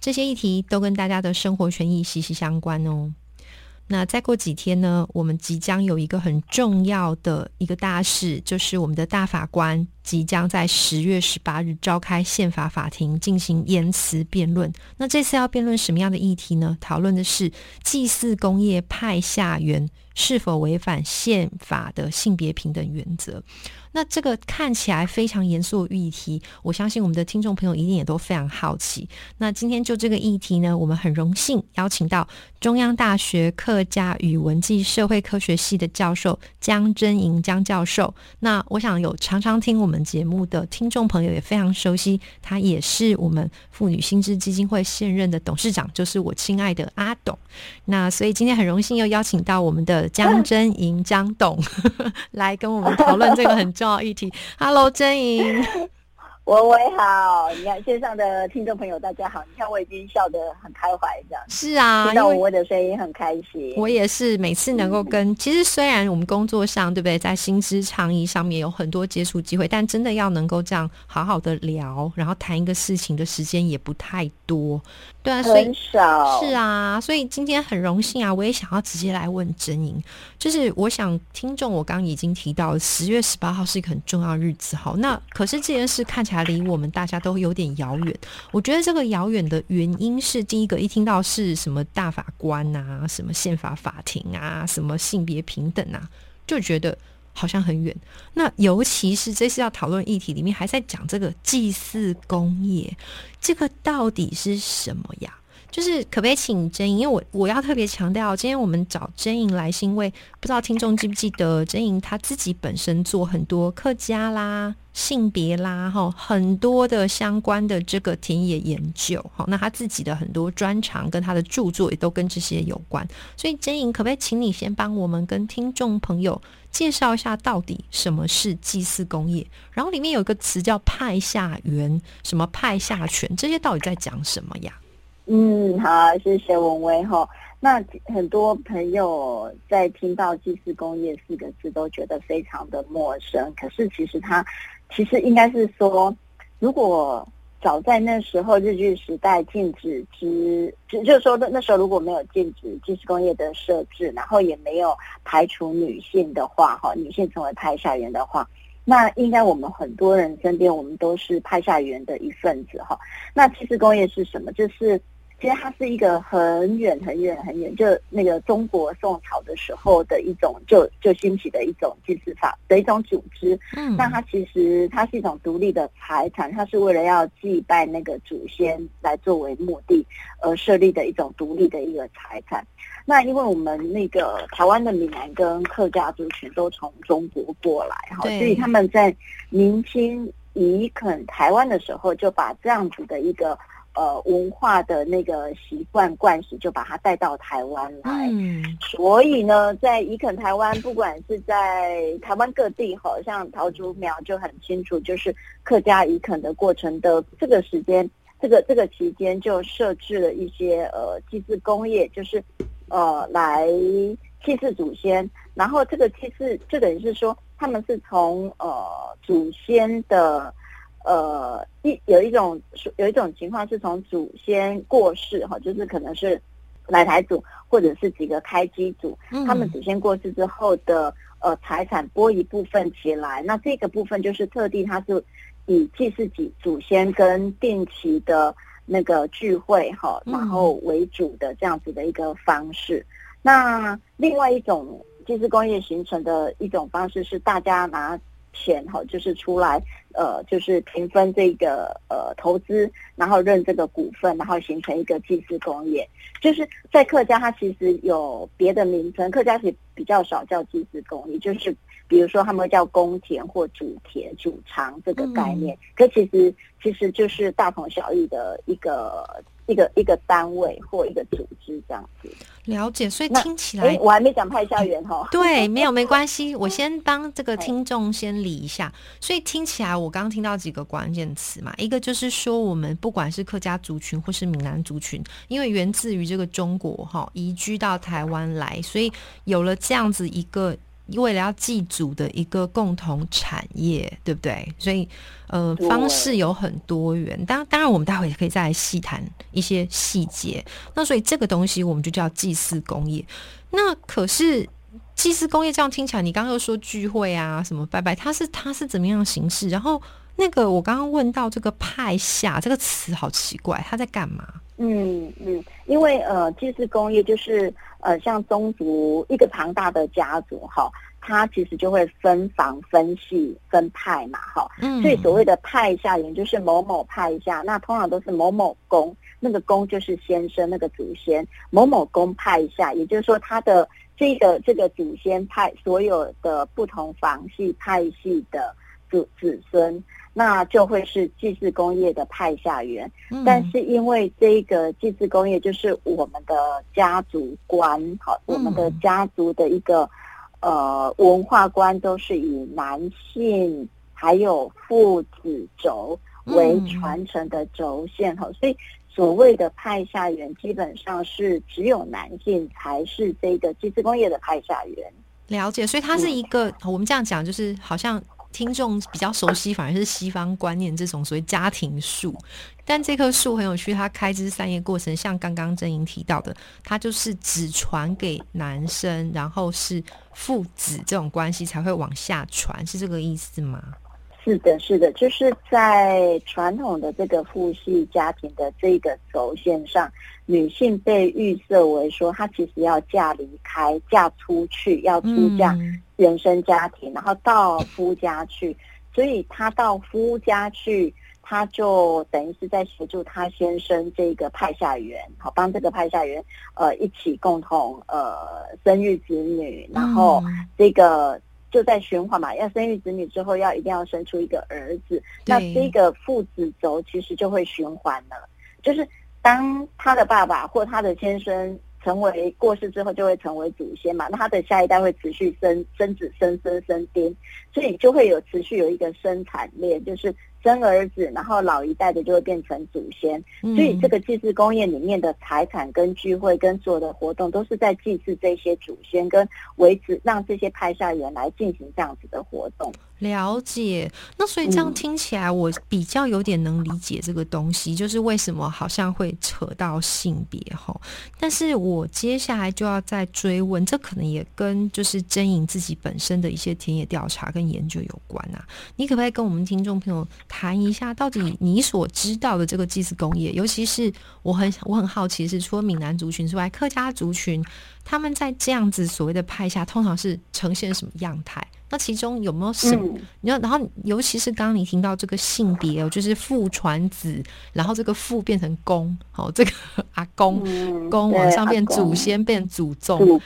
这些议题都跟大家的生活权益息息相关哦。那再过几天呢，我们即将有一个很重要的一个大事，就是我们的大法官即将在十月十八日召开宪法法庭进行言辞辩论。那这次要辩论什么样的议题呢？讨论的是祭祀工业派下员是否违反宪法的性别平等原则。那这个看起来非常严肃的议题，我相信我们的听众朋友一定也都非常好奇。那今天就这个议题呢，我们很荣幸邀请到中央大学客家语文暨社会科学系的教授江真莹江教授。那我想有常常听我们节目的听众朋友也非常熟悉，他也是我们妇女新知基金会现任的董事长，就是我亲爱的阿董。那所以今天很荣幸又邀请到我们的江真莹江董 来跟我们讨论这个很重。要议题，Hello，真莹，文伟好，你看线上的听众朋友大家好，你看我已经笑得很开怀，这样是啊，听到文伟的声音很开心。我也是每次能够跟，其实虽然我们工作上对不对，在薪资倡议上面有很多接触机会，但真的要能够这样好好的聊，然后谈一个事情的时间也不太多。对啊，所以是啊，所以今天很荣幸啊，我也想要直接来问真莹，就是我想听众，我刚刚已经提到十月十八号是一个很重要的日子，好，那可是这件事看起来离我们大家都有点遥远。我觉得这个遥远的原因是，第一个一听到是什么大法官啊，什么宪法法庭啊，什么性别平等啊，就觉得。好像很远，那尤其是这次要讨论议题里面还在讲这个祭祀工业，这个到底是什么呀？就是可不可以请真莹？因为我我要特别强调，今天我们找真莹来是因为不知道听众记不记得，真莹她自己本身做很多客家啦、性别啦，哈，很多的相关的这个田野研究，哈，那她自己的很多专长跟她的著作也都跟这些有关。所以真莹，可不可以请你先帮我们跟听众朋友介绍一下，到底什么是祭祀工业？然后里面有一个词叫派下员，什么派下权，这些到底在讲什么呀？嗯，好，谢谢文威哈。那很多朋友在听到“祭祀工业”四个字都觉得非常的陌生。可是其实它，其实应该是说，如果早在那时候日据时代禁止之，就就是说那那时候如果没有禁止祭祀工业的设置，然后也没有排除女性的话，哈，女性成为派下员的话。那应该我们很多人身边，我们都是派下员的一份子哈。那祭祀工业是什么？就是。其实它是一个很远很远很远，就那个中国宋朝的时候的一种，就就兴起的一种祭祀法的一种组织。嗯，那它其实它是一种独立的财产，它是为了要祭拜那个祖先来作为目的而设立的一种独立的一个财产。那因为我们那个台湾的闽南跟客家族群都从中国过来哈，所以他们在明清移垦台湾的时候，就把这样子的一个。呃，文化的那个习惯惯习，就把它带到台湾来。嗯，所以呢，在宜垦台湾，不管是在台湾各地，好像桃竹苗就很清楚，就是客家宜垦的过程的这个时间，这个这个期间就设置了一些呃祭祀工业，就是呃来祭祀祖先。然后这个祭祀就等于是说，他们是从呃祖先的。呃，一有一种有一种情况是从祖先过世哈，就是可能是来台祖或者是几个开机祖，他们祖先过世之后的呃财产拨一部分起来，那这个部分就是特地它是以祭祀祖祖先跟定期的那个聚会哈，然后为主的这样子的一个方式。那另外一种祭祀工业形成的一种方式是大家拿。钱哈，就是出来，呃，就是平分这个呃投资，然后认这个股份，然后形成一个祭祀工业。就是在客家，它其实有别的名称，客家是比较少叫祭祀工业，就是比如说他们叫公田或主田、主场这个概念。可其实其实就是大同小异的一个一个一个单位或一个组织这样子。了解，所以那听起来哎，我还没讲派校园哈。对，没有没关系，我先帮这个听众先理一下。所以听起来，我刚刚听到几个关键词嘛，一个就是说，我们不管是客家族群或是闽南族群，因为源自于这个中国哈，移居到台湾来，所以有了这样子一个为了要祭祖的一个共同产业，对不对？所以呃，方式有很多元。当当然，我们待会也可以再来细谈一些细节。那所以这个东西我们就叫祭祀工业。那可是祭祀工业这样听起来，你刚刚又说聚会啊什么拜拜，它是它是怎么样的形式？然后那个我刚刚问到这个派下这个词好奇怪，它在干嘛？嗯嗯，因为呃，祭祀工业就是呃，像宗族一个庞大的家族哈，它其实就会分房、分系、分派嘛哈。嗯所以所谓的派下也就是某某派下，那通常都是某某公，那个公就是先生那个祖先，某某公派下，也就是说他的这个这个祖先派所有的不同房系派系的子子孙，那就会是祭祀工业的派下员。嗯但是因为这个祭祀工业就是我们的家族观，好，我们的家族的一个呃文化观都是以男性还有父子轴为嗯传承的轴线哈，所以所谓的派下员基本上是只有男性才是这个祭祀工业的派下员。了解，所以它是一个我们这样讲，就是好像听众比较熟悉，反而是西方观念这种所谓家庭树。但这棵树很有趣，它开枝散叶过程，像刚刚郑莹提到的，它就是只传给男生，然后是父子这种关系才会往下传，是这个意思吗？是的，是的，就是在传统的这个父系家庭的这个轴线上，女性被预设为说，她其实要嫁离开、嫁出去，要出嫁嗯原生家庭，然后到夫家去。所以她到夫家去，她就等于是在协助她先生这个派下员，好帮这个派下员呃一起共同呃生育子女，然后。嗯这个就在循环嘛，要生育子女之后，要一定要生出一个儿子，那对这个父子轴其实就会循环了。就是当他的爸爸或他的先生成为过世之后，就会成为祖先嘛，那他的下一代会持续生生子、生生、生丁，所以就会有持续有一个生产链，就是生儿子，然后老一代的就会变成祖先。嗯所以这个祭祀公宴里面的财产跟聚会跟所有的活动，都是在祭祀这些祖先，跟维持让这些派下员来进行这样子的活动。了解，那所以这样嗯听起来，我比较有点能理解这个东西，就是为什么好像会扯到性别哈。但是我接下来就要再追问，这可能也跟就是真颖自己本身的一些田野调查跟研究有关啊。你可不可以跟我们听众朋友谈一下，到底你所知道的这个祭祀工业，尤其是我很我很好奇是，除了闽南族群之外，客家族群他们在这样子所谓的派下，通常是呈现什么样态？那其中有没有什么？嗯，你要，然后尤其是刚刚你听到这个性别哦，就是父传子，然后这个父变成公，哦，这个阿公嗯公往上变祖先变祖宗，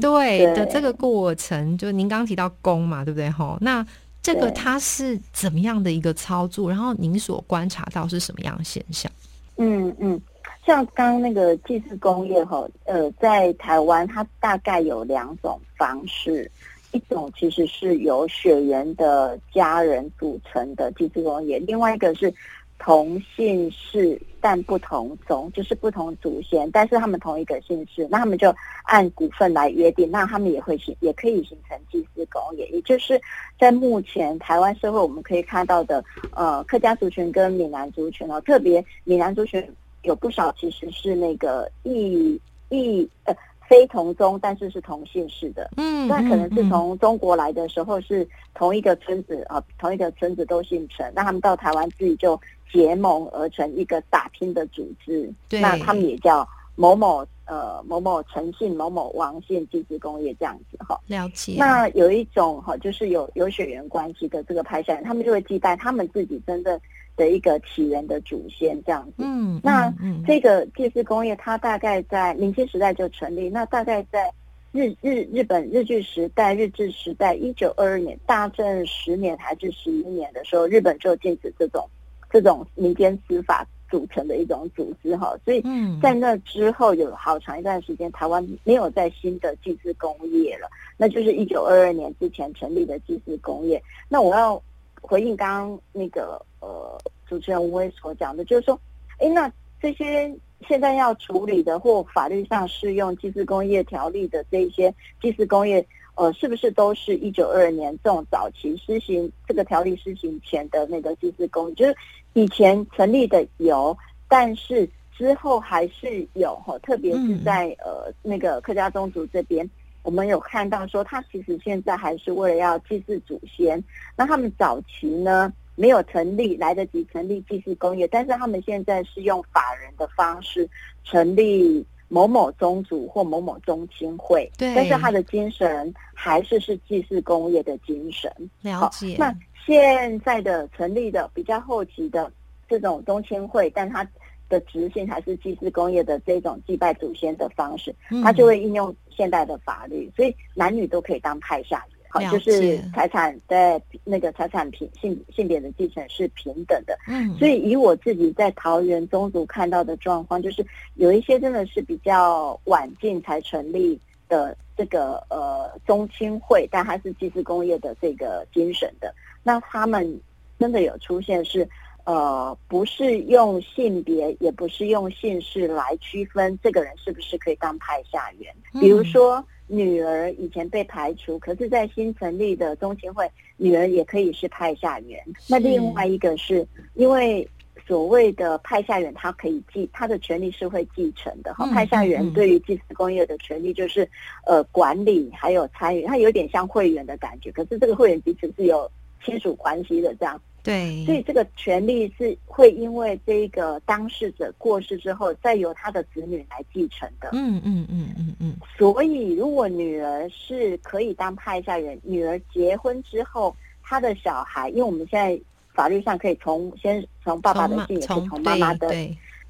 对的这个过程，就您刚刚提到公嘛，对不对？哈，那这个它是怎么样的一个操作？然后您所观察到是什么样的现象？嗯嗯，像刚刚那个祭祀工业哈，呃，在台湾它大概有两种方式，一种其实是由血缘的家人组成的祭祀工业，另外一个是同姓氏但不同宗，就是不同祖先，但是他们同一个姓氏，那他们就按股份来约定，那他们也会形也可以形成祭祀公业，也就是在目前台湾社会我们可以看到的，呃，客家族群跟闽南族群哦，特别闽南族群有不少其实是那个异异呃非同宗，但是是同姓氏的。嗯，那可能是嗯从中国来的时候是同一个村子啊、同一个村子都姓陈，那他们到台湾自己就结盟而成一个打拼的组织，对那他们也叫某某呃某某陈姓、某某王姓祭祀工业这样子哈。了解。那有一种哈，就是有有血缘关系的这个派下人，他们就会祭拜他们自己真正的一个起源的祖先这样子。嗯，那这个祭祀工业，它大概在明清时代就成立，那大概在日日日本日据时代、日治时代，一九二二年大正十年还是十一年的时候，日本就禁止这种这种民间司法组成的一种组织哈，所以在那之后有好长一段时间，台湾没有在新的祭祀工业了，那就是一九二二年之前成立的祭祀工业。那我要回应刚刚那个呃主持人吴威所讲的，就是说，哎，那这些现在要处理的或法律上适用祭祀工业条例的这些祭祀工业。呃，是不是都是一九二二年这种早期施行这个条例施行前的那个祭祀工？就是以前成立的有，但是之后还是有哈，特别是在呃那个客家宗族这边，我们有看到说，他其实现在还是为了要祭祀祖先。那他们早期呢没有成立，来得及成立祭祀工业，但是他们现在是用法人的方式成立。某某宗族或某某宗亲会，对，但是他的精神还是是祭祀工业的精神。了解。那现在的成立的比较后期的这种宗亲会，但他的执行还是祭祀工业的这种祭拜祖先的方式，他就会应用现代的法律，所以男女都可以当派下。就是财产在那个财产平性性别的继承是平等的，嗯，所以以我自己在桃园宗族看到的状况，就是有一些真的是比较晚近才成立的这个呃宗亲会，但它是祭祀工业的这个精神的，那他们真的有出现是呃不是用性别，也不是用姓氏来区分这个人是不是可以当派下员，比如说。女儿以前被排除，可是，在新成立的中青会，女儿也可以是派下员。那另外一个是因为所谓的派下员，他可以继他的权利是会继承的。哈，派下员对于祭祀工业的权利就是呃管理还有参与，他有点像会员的感觉。可是这个会员彼此是有亲属关系的，这样。对，所以这个权利是会因为这个当事者过世之后，再由他的子女来继承的。嗯嗯嗯嗯嗯。所以，如果女儿是可以当派下人，女儿结婚之后，她的小孩，因为我们现在法律上可以从先从爸爸的姓，也是从妈妈的，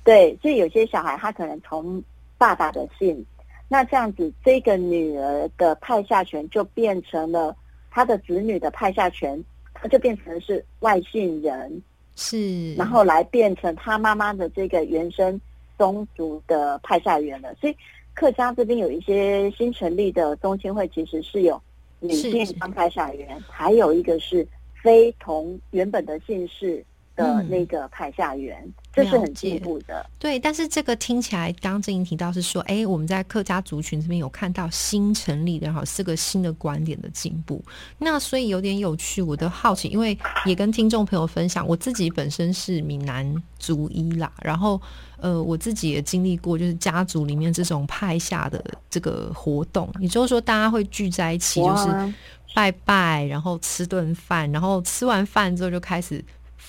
对，所以有些小孩他可能从爸爸的姓，那这样子，这个女儿的派下权就变成了他的子女的派下权。他就变成是外姓人，是，然后来变成他妈妈的这个原生宗族的派下员了。所以客家这边有一些新成立的宗亲会，其实是有女性当派下员，还有一个是非同原本的姓氏。的那个派下员，这是很进步的。对，但是这个听起来，刚正英提到是说，哎，我们在客家族群这边有看到新成立的，哈，四个新的观点的进步。那所以有点有趣，我的好奇，因为也跟听众朋友分享，我自己本身是闽南族医啦，然后呃，我自己也经历过，就是家族里面这种派下的这个活动，也就是说，大家会聚在一起，就是拜拜，然后吃顿饭，然后吃完饭之后就开始。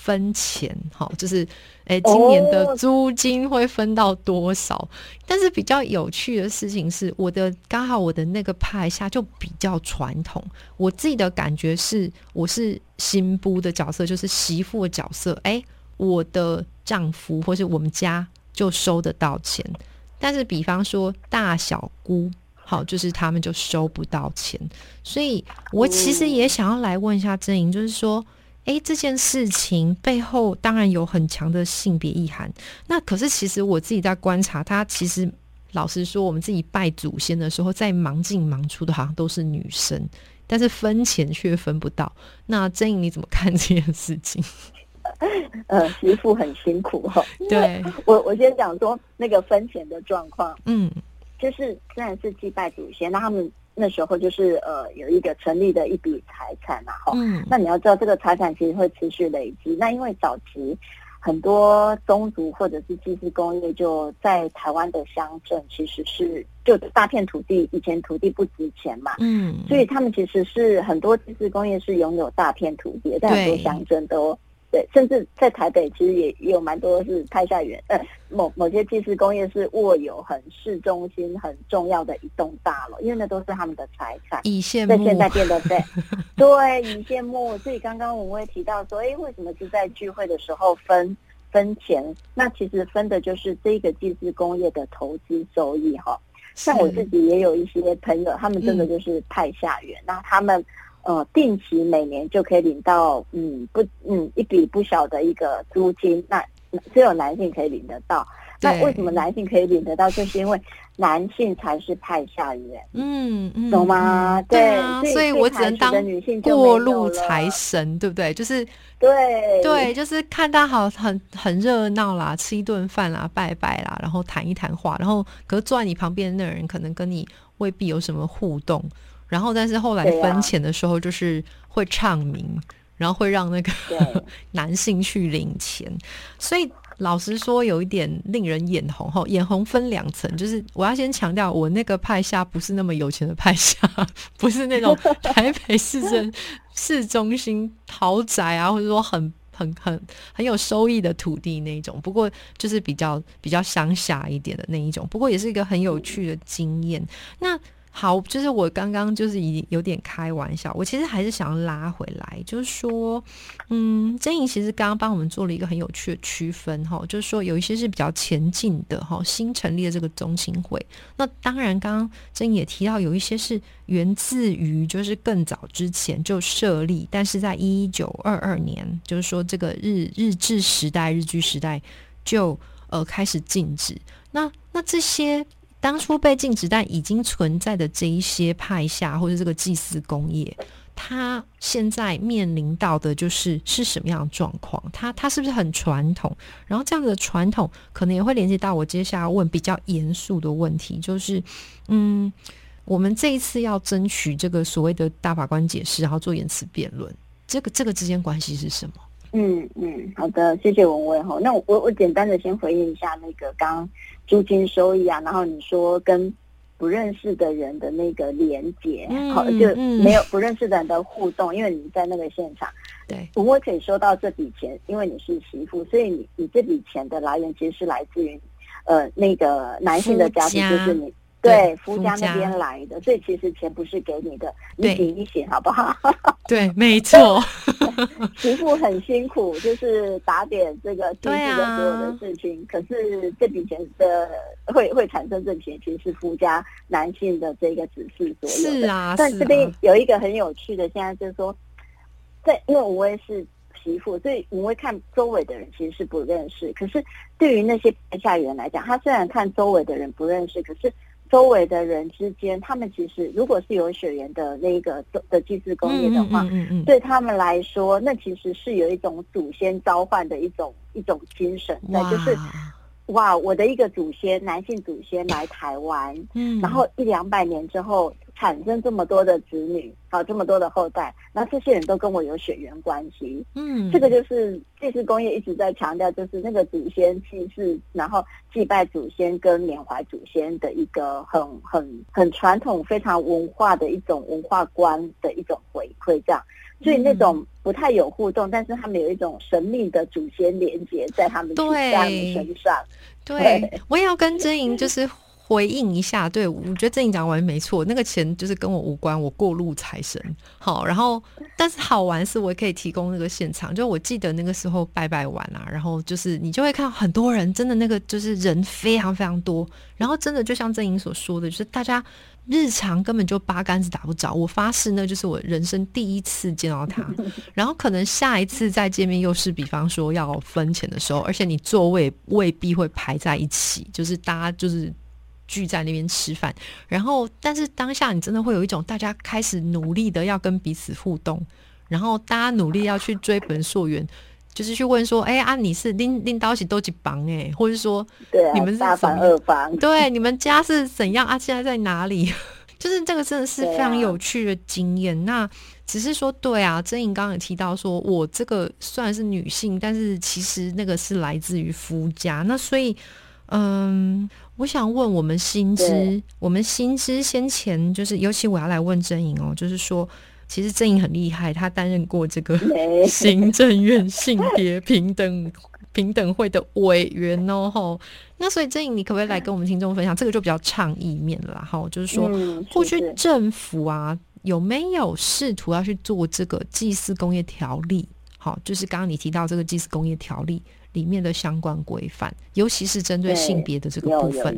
分钱，好，就是，诶，今年的租金会分到多少？但是比较有趣的事情是，我的刚好我的那个派下就比较传统。我自己的感觉是，我是新夫的角色，就是媳妇的角色。诶，我的丈夫或是我们家就收得到钱，但是比方说大小姑，好，就是他们就收不到钱。所以我其实也想要来问一下真莹，就是说。哎，这件事情背后当然有很强的性别意涵。那可是其实我自己在观察，他其实老实说，我们自己拜祖先的时候，在忙进忙出的，好像都是女生，但是分钱却分不到。那真颖你怎么看 这件事情？呃，媳妇很辛苦哈。对，我我先讲说那个分钱的状况。嗯，就是虽然是祭拜祖先，那他们。那时候就是呃有一个成立的一笔财产嘛，哈，那你要知道这个财产其实会持续累积。那因为早期很多宗族或者是祭祀工业就在台湾的乡镇，其实是就大片土地，以前土地不值钱嘛，嗯，所以他们其实是很多祭祀工业是拥有大片土地，在很多乡镇都。对，甚至在台北，其实也也有蛮多是派下员，呃，某某些技师工业是握有很市中心很重要的一栋大楼，因为那都是他们的财产。以羡在现在变得对，对，以羡慕。所以刚刚我们会提到说，哎，为什么是在聚会的时候分分钱？那其实分的就是这个技师工业的投资收益哈。像我自己也有一些朋友，他们真的就是派下员，那他们。呃，定期每年就可以领到，嗯，不，嗯，一笔不小的一个租金。那只有男性可以领得到。那为什么男性可以领得到？就是因为男性才是派下员，嗯嗯，懂吗？对啊，所以我只能当过路财神，对不对？就是对对，就是看他好很很热闹啦，吃一顿饭啦，拜拜啦，然后谈一谈话，然后可是坐在你旁边的那个人可能跟你未必有什么互动，然后但是后来分钱的时候就是会唱名，然后会让那个 男性去领钱，所以。老实说，有一点令人眼红哈。眼红分两层，就是我要先强调，我那个派下不是那么有钱的派下，不是那种 台北市政市中心豪宅啊，或者说很很很很有收益的土地那一种。不过就是比较比较乡下一点的那一种。不过也是一个很有趣的经验。那。好，就是我刚刚就是已经有点开玩笑，我其实还是想要拉回来，就是说，嗯，真莹其实刚刚帮我们做了一个很有趣的区分哈，就是说有一些是比较前进的哈，新成立的这个中青会，那当然刚刚真莹也提到有一些是源自于就是更早之前就设立，但是在一九二二年，就是说这个日日治时代、日据时代就呃开始禁止，那那这些。当初被禁止但已经存在的这一些派下或者这个祭祀工业，它现在面临到的就是是什么样的状况？它它是不是很传统？然后这样的传统可能也会连接到我接下来问比较严肃的问题，就是嗯，我们这一次要争取这个所谓的大法官解释，然后做言辞辩论，这个这个之间关系是什么？嗯嗯，好的，谢谢文威哈。那我我简单的先回应一下那个刚租金收益啊，然后你说跟不认识的人的那个连接，好就没有不认识的人的互动，因为你在那个现场。对，文威可以收到这笔钱，因为你是媳妇，所以你你这笔钱的来源其实是来自于呃那个男性的家庭，就是你。对，夫家那边来的，所以其实钱不是给你的，你醒一醒好不好？对，没错。媳妇很辛苦，就是打点这个经济的所有的事情，可是这笔钱的会会产生这笔钱，其实是夫家男性的这个指示所有的。是啊，但这边有一个很有趣的，现在就是说，在因为我也是媳妇，所以我会看周围的人其实是不认识，可是对于那些下人来讲，他虽然看周围的人不认识，可是。周围的人之间，他们其实如果是有血缘的那个的祭祀工业的话，对他们来说，那其实是有一种祖先召唤的一种一种精神。在，就是哇，我的一个祖先，男性祖先来台湾，嗯，然后一两百年之后。产生这么多的子女，好这么多的后代，那这些人都跟我有血缘关系。嗯，这个就是祭祀工业一直在强调，就是那个祖先祭祀，然后祭拜祖先跟缅怀祖先的一个很很很传统、非常文化的一种文化观的一种回馈。这样，所以那种不太有互动，但是他们有一种神秘的祖先连接在他们家人身上。对，我也要跟真莹就是。回应一下，对我觉得郑营长完没错，那个钱就是跟我无关，我过路财神。好，然后但是好玩是，我可以提供那个现场，就我记得那个时候拜拜完啊，然后就是你就会看到很多人，真的那个就是人非常非常多，然后真的就像郑颖所说的，就是大家日常根本就八竿子打不着。我发誓，那就是我人生第一次见到他，然后可能下一次再见面又是比方说要分钱的时候，而且你座位未必会排在一起，就是大家就是。聚在那边吃饭，然后但是当下你真的会有一种大家开始努力的要跟彼此互动，然后大家努力要去追本溯源，就是去问说，哎啊，你是拎拎刀起都几帮哎，或者说，对，你们是大房二房，对，你们家是怎样啊？现在在哪里？就是这个真的是非常有趣的经验。那只是说，对啊，曾颖刚刚也提到说，我这个虽然是女性，但是其实那个是来自于夫家，那所以。嗯，我想问我们新知，我们新知先前就是，尤其我要来问真颖哦，就是说，其实真颖很厉害，他担任过这个 行政院性别平等平等会的委员哦，吼。那所以真颖，你可不可以来跟我们听众分享？这个就比较倡议面了，哈，就是说，过去政府啊有没有试图要去做这个祭祀工业条例？好，就是刚刚你提到这个祭祀工业条例。里面的相关规范，尤其是针对性别的这个部分，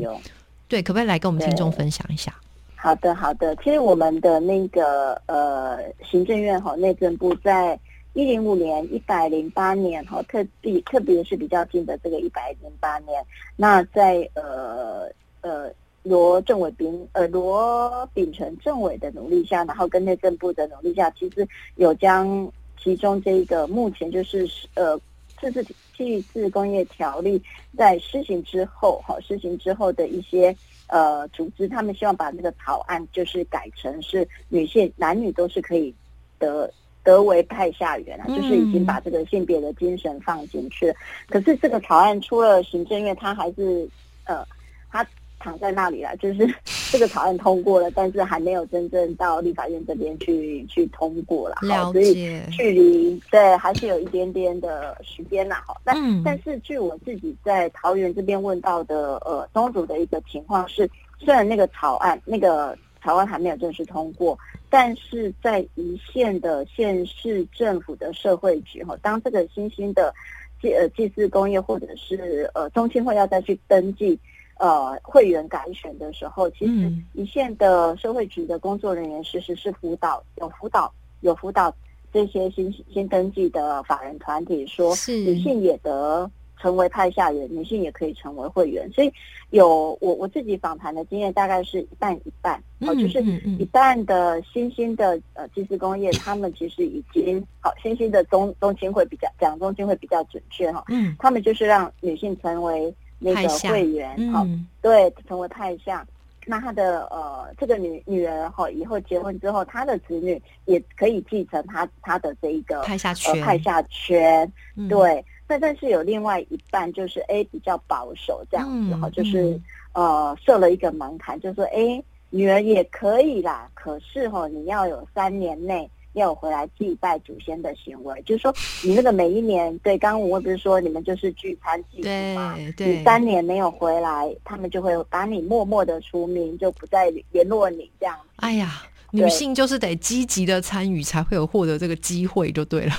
对，可不可以来跟我们听众分享一下？好的，好的。其实我们的那个呃，行政院和内政部在一零五年、一百零八年，哈，特别特别是比较近的这个一百零八年，那在呃呃罗政委秉呃罗秉成政委的努力下，然后跟内政部的努力下，其实有将其中这一个目前就是呃自治工业条例在施行之后，哈，施行之后的一些呃组织，他们希望把这个草案就是改成是女性男女都是可以得。得为派下员啊，就是已经把这个性别的精神放进去。可是这个草案出了行政院，它还是呃，它躺在那里了。就是 这个草案通过了，但是还没有真正到立法院这边去去通过了。了解，距离对还是有一点点的时间呐。哈，但但是据我自己在桃园这边问到的呃东主的一个情况是，虽然那个草案那个。草案还没有正式通过，但是在一线的县市政府的社会局哈，当这个新兴的祭呃祭祀工业或者是呃中心会要再去登记呃会员改选的时候，其实一线的社会局的工作人员其实是辅导有辅导有辅导这些新新登记的法人团体，说女性也得。成为派下人，女性也可以成为会员，所以有我我自己访谈的经验，大概是一半一半，哦，就是一半的新兴的呃祭祀工业，他们其实已经好新兴的中中青会比较讲中青会比较准确哈，嗯，他们就是让女性成为那个会员，好，对，成为派下。那他的呃这个女女儿哈，以后结婚之后，他的子女也可以继承他他的这一个派下权，派下权，对。那但是有另外一半就是 A 比较保守这样子哈，就是呃设了一个门槛，就是说哎女儿也可以啦，可是哈你要有三年内要有回来祭拜祖先的行为，就是说你那个每一年对，刚刚我不是说你们就是聚餐祭祖吗？你三年没有回来，他们就会把你默默的除名，就不再联络你这样。哎呀，女性就是得积极的参与，才会有获得这个机会，就对了。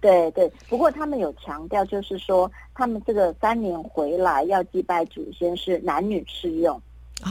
对对，不过他们有强调，就是说他们这个三年回来要祭拜祖先是男女适用，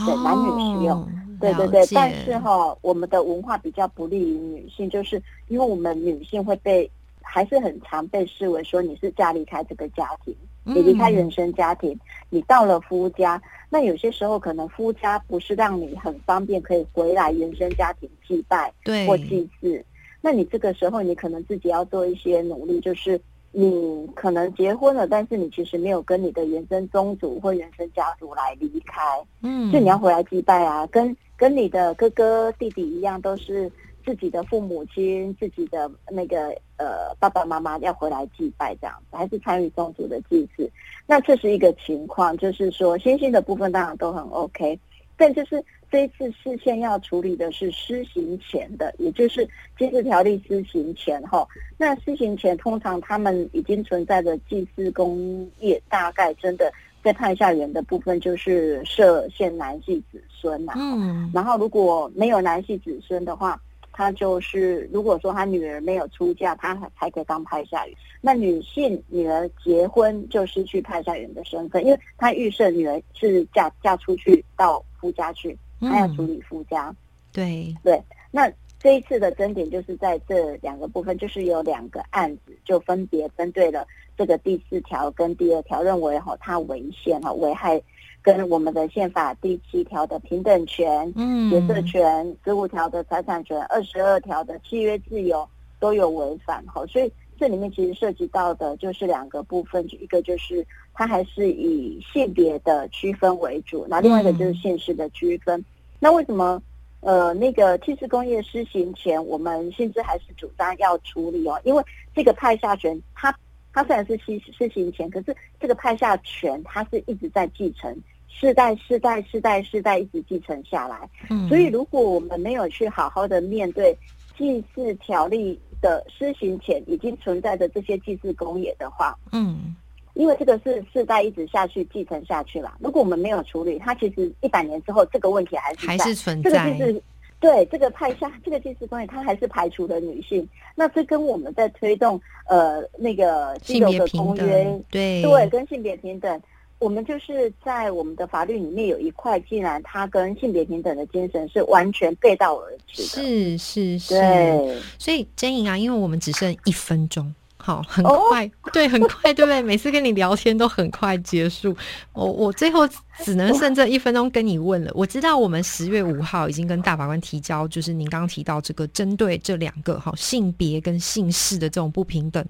对男女适用，对对对。但是哈，我们的文化比较不利于女性，就是因为我们女性会被还是很常被视为说你是嫁离开这个家庭，你离开原生家庭，你到了夫家，那有些时候可能夫家不是让你很方便可以回来原生家庭祭拜或祭祀。那你这个时候，你可能自己要做一些努力，就是你可能结婚了，但是你其实没有跟你的原生宗族或原生家族来离开，嗯，就你要回来祭拜啊，跟跟你的哥哥弟弟一样，都是自己的父母亲、自己的那个呃爸爸妈妈要回来祭拜这样子，还是参与宗族的祭祀。那这是一个情况，就是说星星的部分当然都很 OK，但就是。这一次事先要处理的是施行前的，也就是祭祀条例施行前哈。那施行前，通常他们已经存在的祭祀工业，大概真的在派下员的部分就是设限男系子孙嘛。嗯。然后如果没有男系子孙的话，他就是如果说他女儿没有出嫁，他才可以当派下员。那女性女儿结婚就失去派下员的身份，因为他预设女儿是嫁嫁出去到夫家去。他要处理附加，对对。那这一次的争点就是在这两个部分，就是有两个案子，就分别针对了这个第四条跟第二条，认为哈它违宪哈，危害跟我们的宪法第七条的平等权、嗯，决策权、十五条的财产权、二十二条的契约自由都有违反哈，所以这里面其实涉及到的就是两个部分，一个就是。它还是以性别的区分为主，那另外一个就是现实的区分。那为什么呃那个汽车工业施行前，我们甚至还是主张要处理哦？因为这个派下权，它它虽然是施施行前，可是这个派下权它是一直在继承，世代世代世代世代一直继承下来。嗯，所以如果我们没有去好好的面对祭祀条例的施行前已经存在的这些祭祀公业的话，嗯。因为这个是世代一直下去继承下去了，如果我们没有处理，它其实一百年之后这个问题还是还是存在。这个就是对这个派下这个祭祀公业，它还是排除了女性。那这跟我们在推动呃那个性别的公约，对对跟性别平等我们就是在我们的法律里面有一块，既然它跟性别平等的精神是完全背道而驰的。是是是，对，所以真莹啊，因为我们只剩一分钟。好，很快，对，很快，对不对？每次跟你聊天都很快结束。我我最后只能剩这一分钟跟你问了。我知道我们十月五号已经跟大法官提交，就是您刚刚提到这个针对这两个哈性别跟姓氏的这种不平等，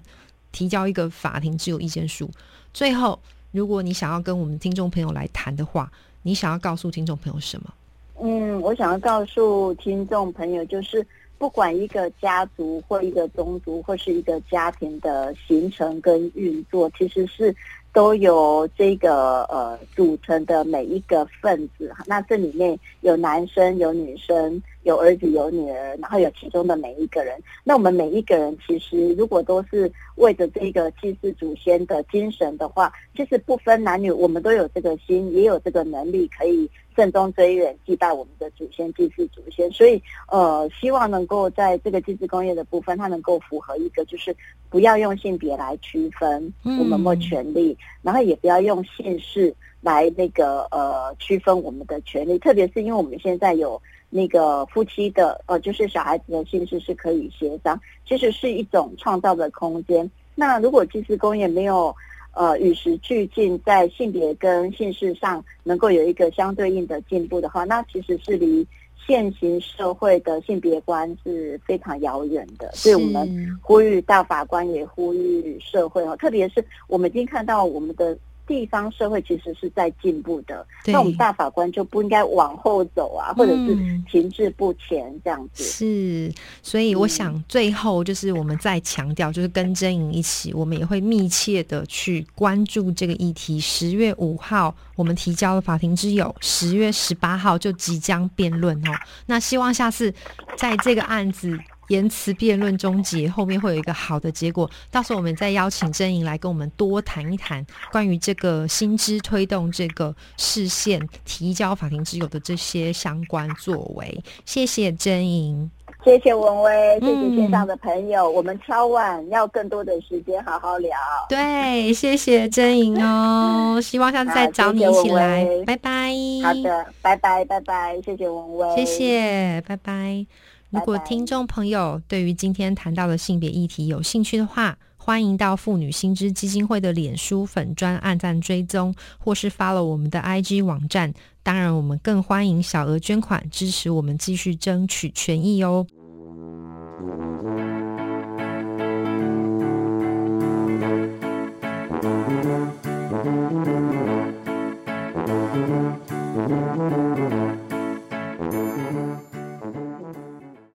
提交一个法庭自由意见书。最后，如果你想要跟我们听众朋友来谈的话，你想要告诉听众朋友什么？嗯，我想要告诉听众朋友就是。不管一个家族或一个宗族或是一个家庭的形成跟运作，其实是都有这个呃组成的每一个分子。那这里面有男生有女生。有儿子有女儿，然后有其中的每一个人。那我们每一个人其实，如果都是为着这个祭祀祖先的精神的话，其实不分男女，我们都有这个心，也有这个能力，可以慎终追远，祭拜我们的祖先，祭祀祖先。所以，呃，希望能够在这个祭祀工业的部分，它能够符合一个，就是不要用性别来区分我们的权利，然后也不要用姓氏来那个呃区分我们的权利，特别是因为我们现在有。那个夫妻的呃，就是小孩子的姓氏是可以协商，其实是一种创造的空间。那如果祭祀工业没有呃与时俱进，在性别跟姓氏上能够有一个相对应的进步的话，那其实是离现行社会的性别观是非常遥远的。所以我们呼吁大法官，也呼吁社会哦，特别是我们已经看到我们的。地方社会其实是在进步的，那我们大法官就不应该往后走啊，或者是停滞不前这样子。是，所以我想最后就是我们再强调，就是跟真颖一起，我们也会密切的去关注这个议题。十月五号我们提交了法庭之友，十月十八号就即将辩论哦。那希望下次在这个案子。言辞辩论终结，后面会有一个好的结果。到时候我们再邀请真莹来跟我们多谈一谈关于这个新知推动这个视线提交法庭之友的这些相关作为。谢谢真莹，谢谢文威，谢谢线上的朋友。我们敲碗要更多的时间好好聊。对，谢谢真莹哦，希望下次再找你一起来。拜拜。好的，拜拜拜拜，谢谢文威，谢谢，拜拜。如果听众朋友对于今天谈到的性别议题有兴趣的话，欢迎到妇女新知基金会的脸书粉专按赞追踪，或是发了我们的 IG 网站。当然，我们更欢迎小额捐款支持我们继续争取权益哦。